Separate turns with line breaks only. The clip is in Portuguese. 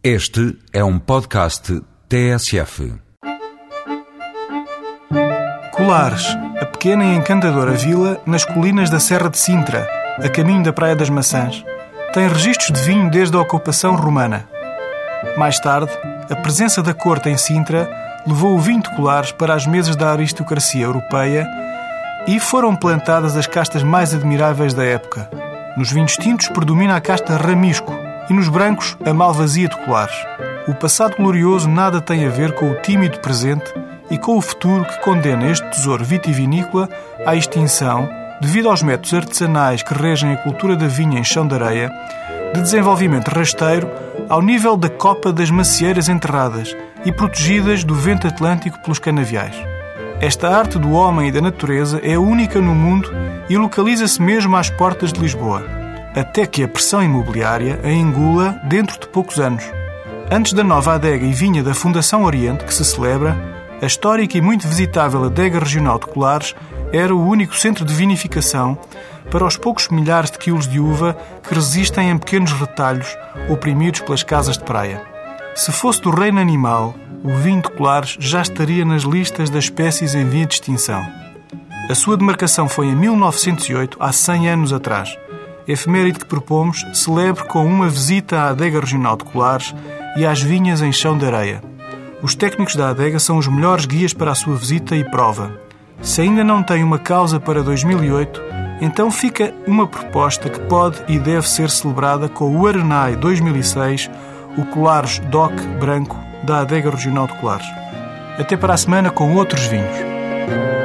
Este é um podcast TSF.
Colares, a pequena e encantadora vila nas colinas da Serra de Sintra, a caminho da Praia das Maçãs, tem registros de vinho desde a ocupação romana. Mais tarde, a presença da corte em Sintra levou o vinho de Colares para as mesas da aristocracia europeia e foram plantadas as castas mais admiráveis da época. Nos vinhos tintos predomina a casta Ramisco e nos brancos a Malvasia de Colares. O passado glorioso nada tem a ver com o tímido presente e com o futuro que condena este tesouro vitivinícola à extinção devido aos métodos artesanais que regem a cultura da vinha em chão de areia, de desenvolvimento rasteiro ao nível da copa das macieiras enterradas e protegidas do vento atlântico pelos canaviais. Esta arte do homem e da natureza é única no mundo e localiza-se mesmo às portas de Lisboa, até que a pressão imobiliária a engula dentro de poucos anos. Antes da nova adega e vinha da Fundação Oriente, que se celebra, a histórica e muito visitável adega regional de Colares era o único centro de vinificação para os poucos milhares de quilos de uva que resistem em pequenos retalhos oprimidos pelas casas de praia. Se fosse do reino animal, o vinho de Colares já estaria nas listas das espécies em via de extinção. A sua demarcação foi em 1908, há 100 anos atrás. Efeméride que propomos celebre com uma visita à adega regional de Colares e às vinhas em chão de areia. Os técnicos da adega são os melhores guias para a sua visita e prova. Se ainda não tem uma causa para 2008, então fica uma proposta que pode e deve ser celebrada com o Arenai 2006, o Colares DOC Branco da Adega Regional de Colares. Até para a semana com outros vinhos.